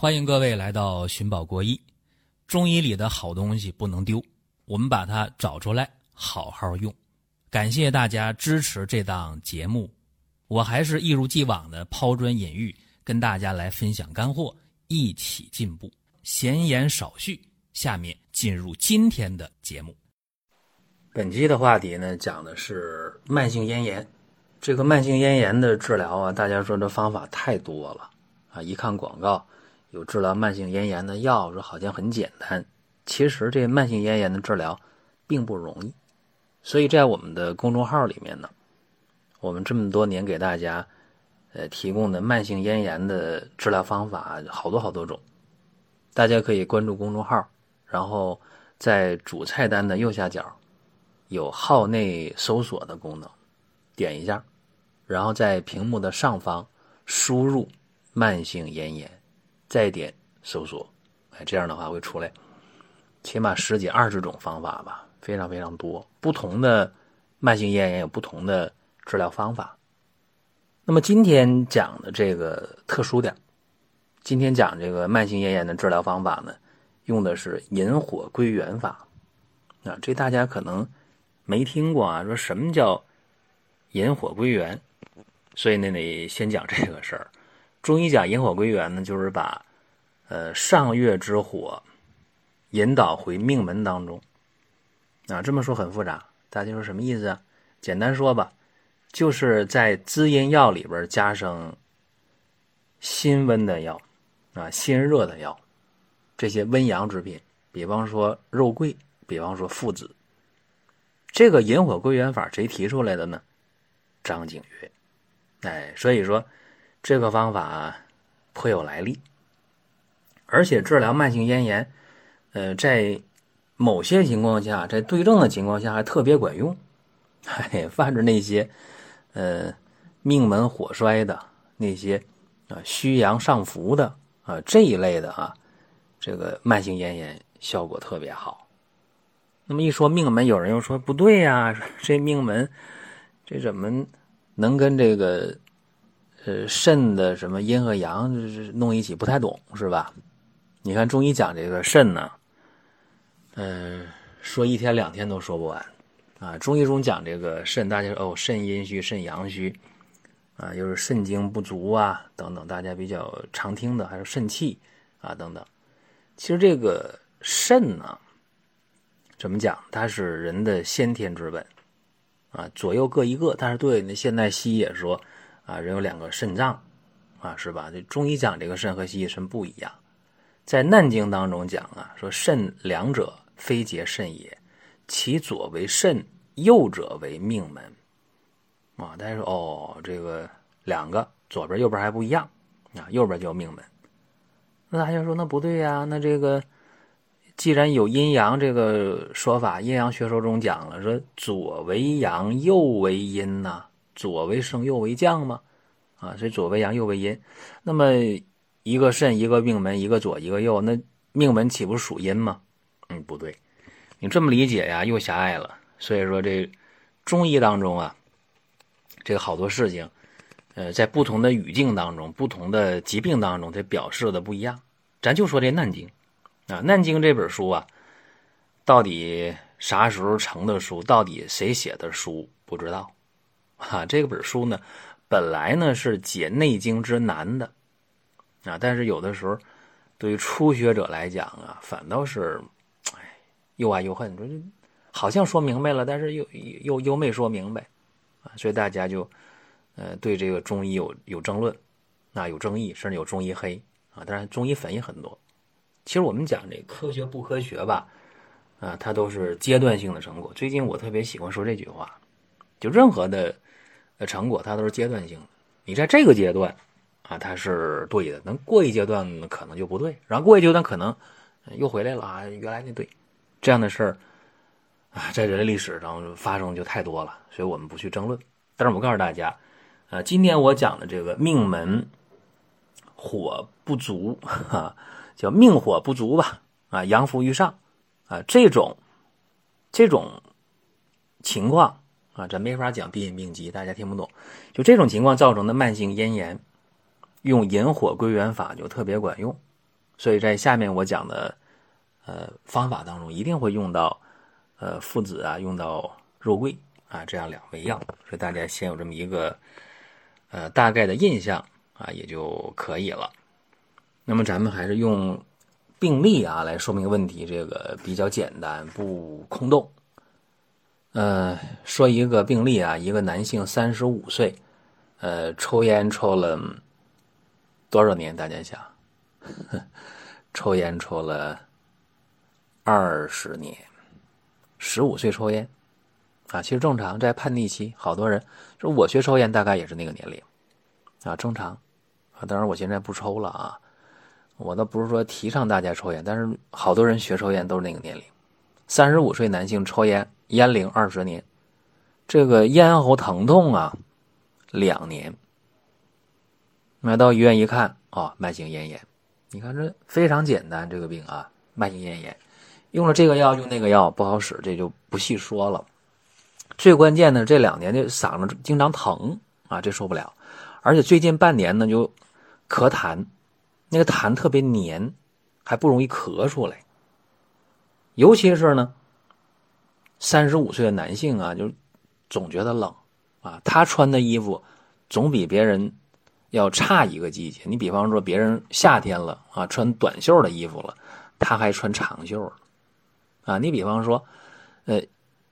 欢迎各位来到寻宝国医。中医里的好东西不能丢，我们把它找出来，好好用。感谢大家支持这档节目，我还是一如既往的抛砖引玉，跟大家来分享干货，一起进步。闲言少叙，下面进入今天的节目。本期的话题呢，讲的是慢性咽炎。这个慢性咽炎的治疗啊，大家说这方法太多了啊！一看广告。有治疗慢性咽炎的药，说好像很简单。其实这慢性咽炎的治疗并不容易。所以在我们的公众号里面呢，我们这么多年给大家呃提供的慢性咽炎的治疗方法好多好多种。大家可以关注公众号，然后在主菜单的右下角有号内搜索的功能，点一下，然后在屏幕的上方输入慢性咽炎。再点搜索，哎，这样的话会出来，起码十几二十种方法吧，非常非常多。不同的慢性咽炎有不同的治疗方法。那么今天讲的这个特殊点，今天讲这个慢性咽炎的治疗方法呢，用的是引火归元法。啊，这大家可能没听过啊，说什么叫引火归元？所以呢，得先讲这个事儿。中医讲引火归元呢，就是把，呃，上月之火引导回命门当中。啊，这么说很复杂，大家说什么意思啊？简单说吧，就是在滋阴药里边加上辛温的药，啊，辛热的药，这些温阳之品，比方说肉桂，比方说附子。这个引火归元法谁提出来的呢？张景岳。哎，所以说。这个方法颇有来历，而且治疗慢性咽炎，呃，在某些情况下，在对症的情况下还特别管用。嘿，凡是那些呃命门火衰的那些啊虚阳上浮的啊这一类的啊，这个慢性咽炎效果特别好。那么一说命门，有人又说不对呀，这命门这怎么能跟这个？呃，肾的什么阴和阳弄一起不太懂是吧？你看中医讲这个肾呢，嗯，说一天两天都说不完啊。中医中讲这个肾，大家哦，肾阴虚、肾阳虚啊，又是肾精不足啊等等，大家比较常听的还是肾气啊等等。其实这个肾呢，怎么讲？它是人的先天之本啊，左右各一个。但是对那现代西医也说。啊，人有两个肾脏，啊，是吧？这中医讲这个肾和西医肾不一样，在《难经》当中讲啊，说肾两者非结肾也，其左为肾，右者为命门。啊，大家说哦，这个两个左边右边还不一样啊，右边叫命门。那大家说那不对呀？那这个既然有阴阳这个说法，阴阳学说中讲了，说左为阳，右为阴呐。左为升，右为降吗？啊，所以左为阳，右为阴。那么一个肾，一个命门，一个左，一个右，那命门岂不属阴吗？嗯，不对，你这么理解呀，又狭隘了。所以说这中医当中啊，这个好多事情，呃，在不同的语境当中，不同的疾病当中，它表示的不一样。咱就说这《难经》啊，《难经》这本书啊，到底啥时候成的书？到底谁写的书？不知道。啊，这个本书呢，本来呢是解《内经》之难的，啊，但是有的时候，对于初学者来讲啊，反倒是，哎，又爱又恨，说好像说明白了，但是又又又没说明白，啊，所以大家就，呃，对这个中医有有争论，啊，有争议，甚至有中医黑，啊，当然中医粉也很多。其实我们讲这科学不科学吧，啊，它都是阶段性的成果。最近我特别喜欢说这句话，就任何的。呃成果它都是阶段性的，你在这个阶段啊，它是对的，能过一阶段可能就不对，然后过一阶段可能又回来了啊，原来那对，这样的事儿啊，在人类历史上发生就太多了，所以我们不去争论。但是我告诉大家，呃，今天我讲的这个命门火不足啊，叫命火不足吧，啊，阳浮于上啊，这种这种情况。啊，这没法讲病因病机，大家听不懂。就这种情况造成的慢性咽炎，用引火归元法就特别管用。所以在下面我讲的呃方法当中，一定会用到呃附子啊，用到肉桂啊这样两味药，所以大家先有这么一个呃大概的印象啊，也就可以了。那么咱们还是用病例啊来说明问题，这个比较简单，不空洞。呃，说一个病例啊，一个男性三十五岁，呃，抽烟抽了多少年？大家想，抽烟抽了二十年，十五岁抽烟啊，其实正常，在叛逆期，好多人说我学抽烟大概也是那个年龄啊，正常啊。当然我现在不抽了啊，我倒不是说提倡大家抽烟，但是好多人学抽烟都是那个年龄，三十五岁男性抽烟。烟龄二十年，这个咽喉疼痛啊，两年。那到医院一看啊，慢性咽炎。你看这非常简单，这个病啊，慢性咽炎，用了这个药用那个药不好使，这就不细说了。最关键的这两年的嗓子经常疼啊，这受不了。而且最近半年呢，就咳痰，那个痰特别黏，还不容易咳出来。尤其是呢。三十五岁的男性啊，就总觉得冷啊。他穿的衣服总比别人要差一个季节。你比方说，别人夏天了啊，穿短袖的衣服了，他还穿长袖啊。你比方说，呃，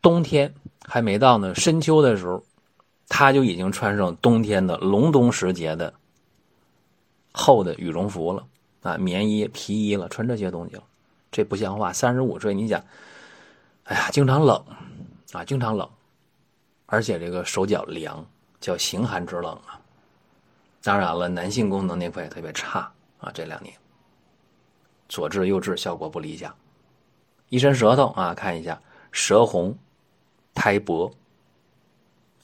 冬天还没到呢，深秋的时候，他就已经穿上冬天的隆冬时节的厚的羽绒服了啊，棉衣、皮衣了，穿这些东西了，这不像话。三十五岁，你想。哎呀，经常冷，啊，经常冷，而且这个手脚凉，叫形寒之冷啊。当然了，男性功能那块也特别差啊，这两年左治右治效果不理想。一伸舌头啊，看一下舌红，苔薄，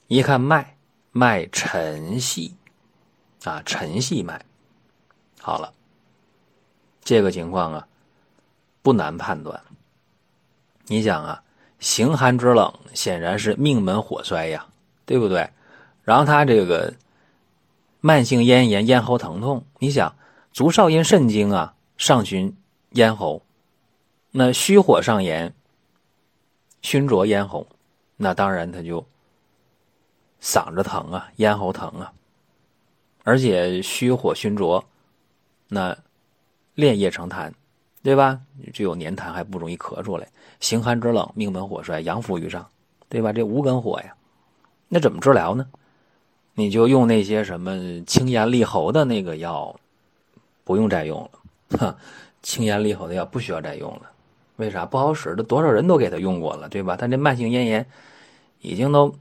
一看脉，脉沉细，啊，沉细脉。好了，这个情况啊，不难判断。你想啊，形寒之冷显然是命门火衰呀，对不对？然后他这个慢性咽炎、咽喉疼痛，你想足少阴肾经啊，上循咽喉，那虚火上炎，熏灼咽喉，那当然他就嗓子疼啊，咽喉疼啊，而且虚火熏灼，那炼液成痰。对吧？具有粘痰，还不容易咳出来。形寒之冷，命门火衰，阳浮于上，对吧？这无根火呀，那怎么治疗呢？你就用那些什么清咽利喉的那个药，不用再用了。哈，清咽利喉的药不需要再用了。为啥？不好使，这多少人都给他用过了，对吧？他这慢性咽炎已经都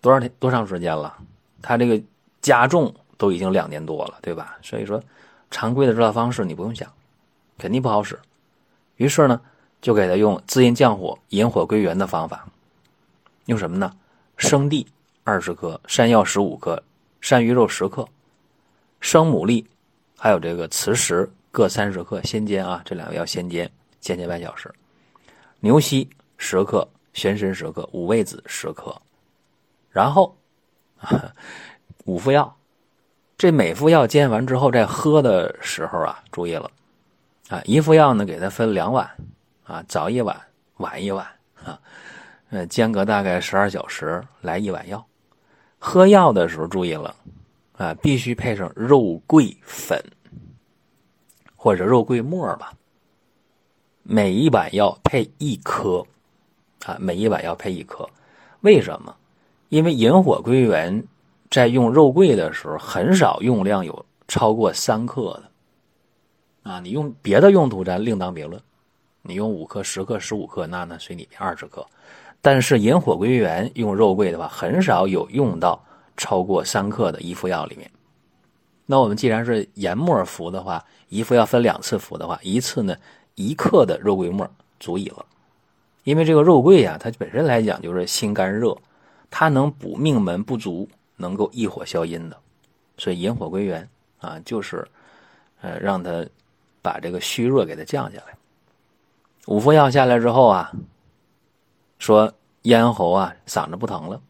多少天多长时间了？他这个加重都已经两年多了，对吧？所以说，常规的治疗方式你不用想。肯定不好使，于是呢，就给他用滋阴降火、引火归元的方法。用什么呢？生地二十克，山药十五克，山萸肉十克，生牡蛎，还有这个磁石各三十克，先煎啊，这两个要先煎，煎煎半小时。牛膝十克，玄参十克，五味子十克，然后 五副药。这每副药煎完之后，在喝的时候啊，注意了。啊，一副药呢，给它分两碗，啊，早一碗，晚一碗，啊，呃，间隔大概十二小时来一碗药。喝药的时候注意了，啊，必须配上肉桂粉或者肉桂末吧。每一碗药配一颗，啊，每一碗药配一颗。为什么？因为引火归元，在用肉桂的时候，很少用量有超过三克的。啊，你用别的用途咱另当别论，你用五克、十克、十五克，那那随你便，二十克。但是引火归元用肉桂的话，很少有用到超过三克的一副药里面。那我们既然是研末服的话，一副药分两次服的话，一次呢一克的肉桂末足矣了。因为这个肉桂呀，它本身来讲就是心肝热，它能补命门不足，能够益火消阴的，所以引火归元啊，就是呃让它。把这个虚弱给它降下来。五副药下来之后啊，说咽喉啊嗓子不疼了，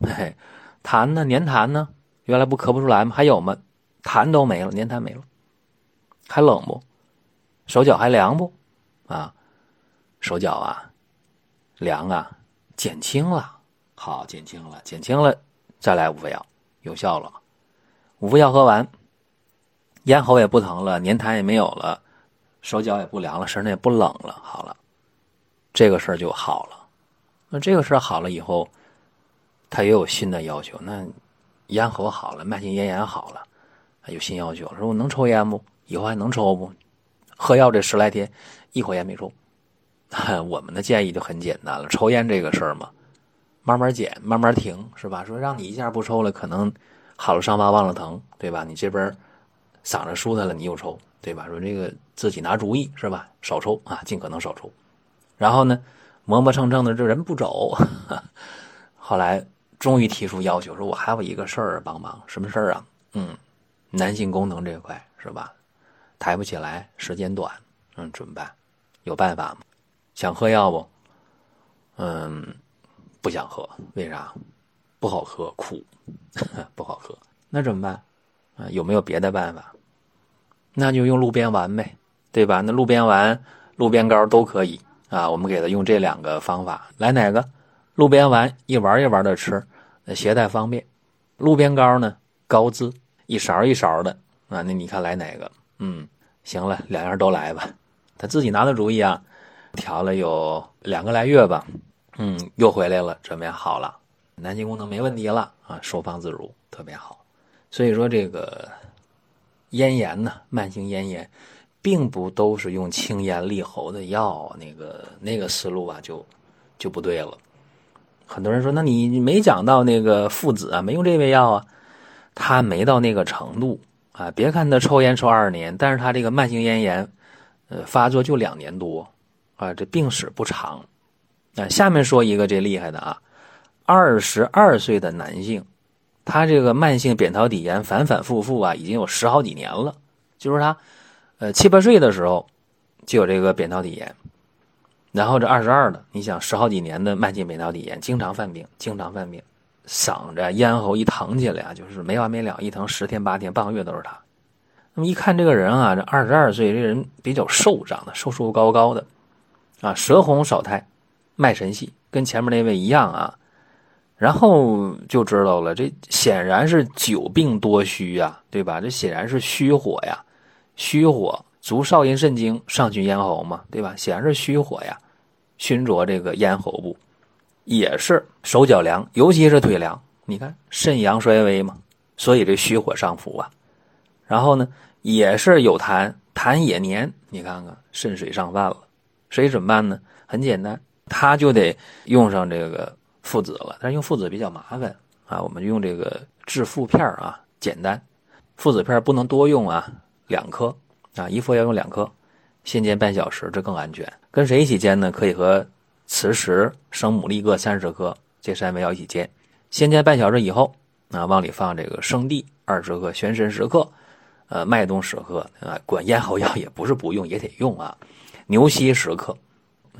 嘿，痰呢黏痰呢，原来不咳不出来吗？还有吗？痰都没了，黏痰没了，还冷不？手脚还凉不？啊，手脚啊，凉啊，减轻了，好，减轻了，减轻了，再来五副药，有效了。五副药喝完，咽喉也不疼了，黏痰也没有了，手脚也不凉了，身上也不冷了，好了，这个事儿就好了。那这个事儿好了以后，他也有新的要求。那咽喉好了，慢性咽炎好了，有新要求，说我能抽烟不？以后还能抽不？喝药这十来天，一口烟没抽。我们的建议就很简单了，抽烟这个事儿嘛，慢慢减，慢慢停，是吧？说让你一下不抽了，可能好了伤疤忘了疼，对吧？你这边嗓子舒坦了，你又抽，对吧？说这个自己拿主意，是吧？少抽啊，尽可能少抽。然后呢，磨磨蹭蹭的这人不走，后来终于提出要求，说我还有一个事儿帮忙，什么事儿啊？嗯，男性功能这块是吧？抬不起来，时间短，嗯，怎么办？有办法吗？想喝药不？嗯，不想喝，为啥？不好喝，苦，不好喝。那怎么办？啊，有没有别的办法？那就用鹿鞭丸呗，对吧？那鹿鞭丸、鹿鞭膏都可以啊。我们给他用这两个方法，来哪个？鹿鞭丸一丸一丸的吃，携带方便。鹿鞭膏呢，高滋，一勺一勺的啊。那你看来哪个？嗯。行了，两样都来吧。他自己拿的主意啊，调了有两个来月吧，嗯，又回来了，准备？好了，男性功能没问题了啊，收放自如，特别好。所以说这个咽炎呢，慢性咽炎，并不都是用清咽利喉的药，那个那个思路啊，就就不对了。很多人说，那你没讲到那个附子啊，没用这味药啊，他没到那个程度。啊，别看他抽烟抽二十年，但是他这个慢性咽炎，呃，发作就两年多，啊，这病史不长。啊，下面说一个这厉害的啊，二十二岁的男性，他这个慢性扁桃体炎反反复复啊，已经有十好几年了。就是他，呃，七八岁的时候就有这个扁桃体炎，然后这二十二的，你想十好几年的慢性扁桃体炎，经常犯病，经常犯病。嗓子、咽喉一疼起来啊，就是没完没了，一疼十天八天、半个月都是他。那么一看这个人啊，这二十二岁，这人比较瘦，长得瘦瘦高高的，啊，舌红少苔，脉神细，跟前面那位一样啊。然后就知道了，这显然是久病多虚呀，对吧？这显然是虚火呀，虚火足少阴肾经，上去咽喉嘛，对吧？显然是虚火呀，熏灼这个咽喉部。也是手脚凉，尤其是腿凉。你看肾阳衰微嘛，所以这虚火上浮啊。然后呢，也是有痰，痰也黏。你看看肾水上泛了，所以怎么办呢？很简单，他就得用上这个附子了。但是用附子比较麻烦啊，我们用这个治附片啊，简单。附子片不能多用啊，两颗啊，一副要用两颗，先煎半小时，这更安全。跟谁一起煎呢？可以和。磁石、生牡蛎各三十克，这三味药一起煎，先煎半小时以后，啊，往里放这个生地二十克，玄参十克，呃，麦冬十克，啊，管咽喉药也不是不用，也得用啊，牛膝十克，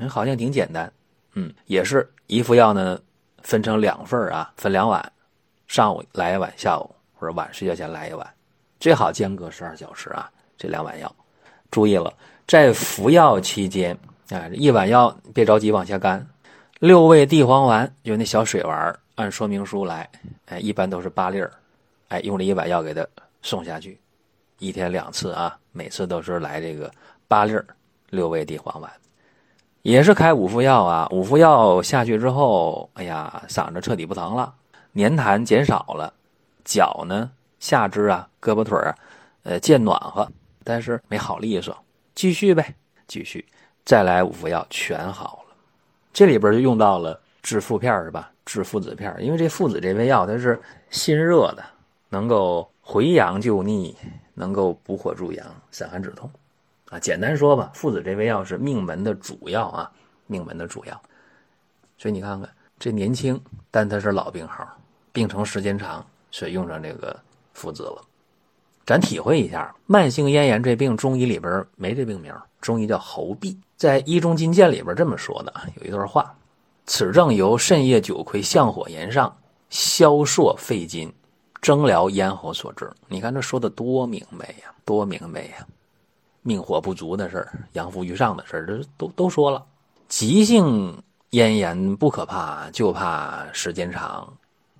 好像挺简单，嗯，也是一副药呢，分成两份啊，分两碗，上午来一碗，下午或者晚睡觉前来一碗，最好间隔十二小时啊，这两碗药，注意了，在服药期间。啊，一碗药别着急往下干，六味地黄丸就那小水丸，按说明书来，哎，一般都是八粒儿，哎，用这一碗药给它送下去，一天两次啊，每次都是来这个八粒儿六味地黄丸，也是开五副药啊，五副药下去之后，哎呀，嗓子彻底不疼了，粘痰减少了，脚呢下肢啊胳膊腿啊，呃见暖和，但是没好利索，继续呗，继续。再来五副药全好了，这里边就用到了治腹片是吧？治附子片，因为这附子这味药它是辛热的，能够回阳救逆，能够补火助阳、散寒止痛，啊，简单说吧，附子这味药是命门的主药啊，命门的主药。所以你看看这年轻，但他是老病号，病程时间长，所以用上这个附子了。咱体会一下，慢性咽炎这病，中医里边没这病名，中医叫喉痹。在《医中金鉴》里边这么说的有一段话：此症由肾液久亏相火炎上，消烁肺经，征疗咽喉所致。你看这说的多明白呀，多明白呀！命火不足的事儿，阳伏于上的事儿，这都都说了。急性咽炎不可怕，就怕时间长，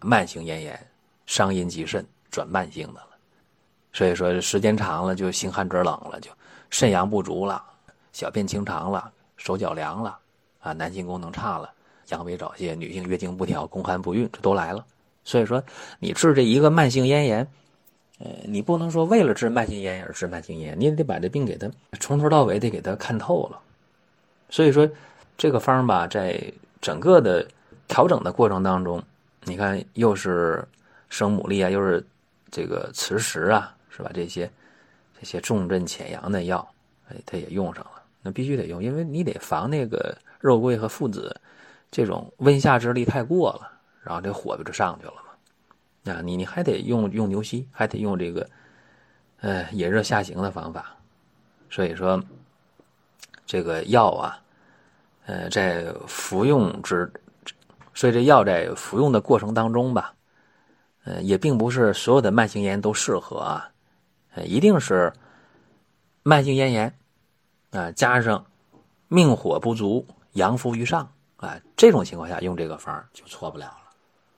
慢性咽炎伤阴极肾，转慢性的了。所以说时间长了就心寒肢冷了，就肾阳不足了，小便清长了，手脚凉了，啊，男性功能差了，阳痿早泄，女性月经不调，宫寒不孕，这都来了。所以说你治这一个慢性咽炎。呃，你不能说为了治慢性咽炎而治慢性咽炎，你得把这病给他从头到尾得给他看透了。所以说，这个方吧，在整个的调整的过程当中，你看又是生牡蛎啊，又是这个磁石啊，是吧？这些这些重镇潜阳的药，哎，他也用上了。那必须得用，因为你得防那个肉桂和附子这种温下之力太过了，然后这火不就上去了吗。啊，你你还得用用牛膝，还得用这个，呃，引热下行的方法。所以说，这个药啊，呃，在服用之，所以这药在服用的过程当中吧，呃，也并不是所有的慢性咽炎都适合啊，呃，一定是慢性咽炎啊，加上命火不足，阳浮于上啊，这种情况下用这个方就错不了了。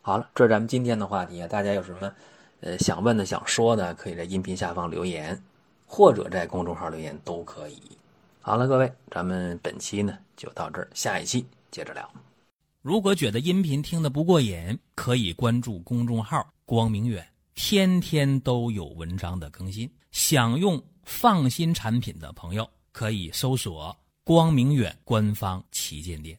好了，这是咱们今天的话题啊！大家有什么呃想问的、想说的，可以在音频下方留言，或者在公众号留言都可以。好了，各位，咱们本期呢就到这儿，下一期接着聊。如果觉得音频听得不过瘾，可以关注公众号“光明远”，天天都有文章的更新。想用放心产品的朋友，可以搜索“光明远”官方旗舰店。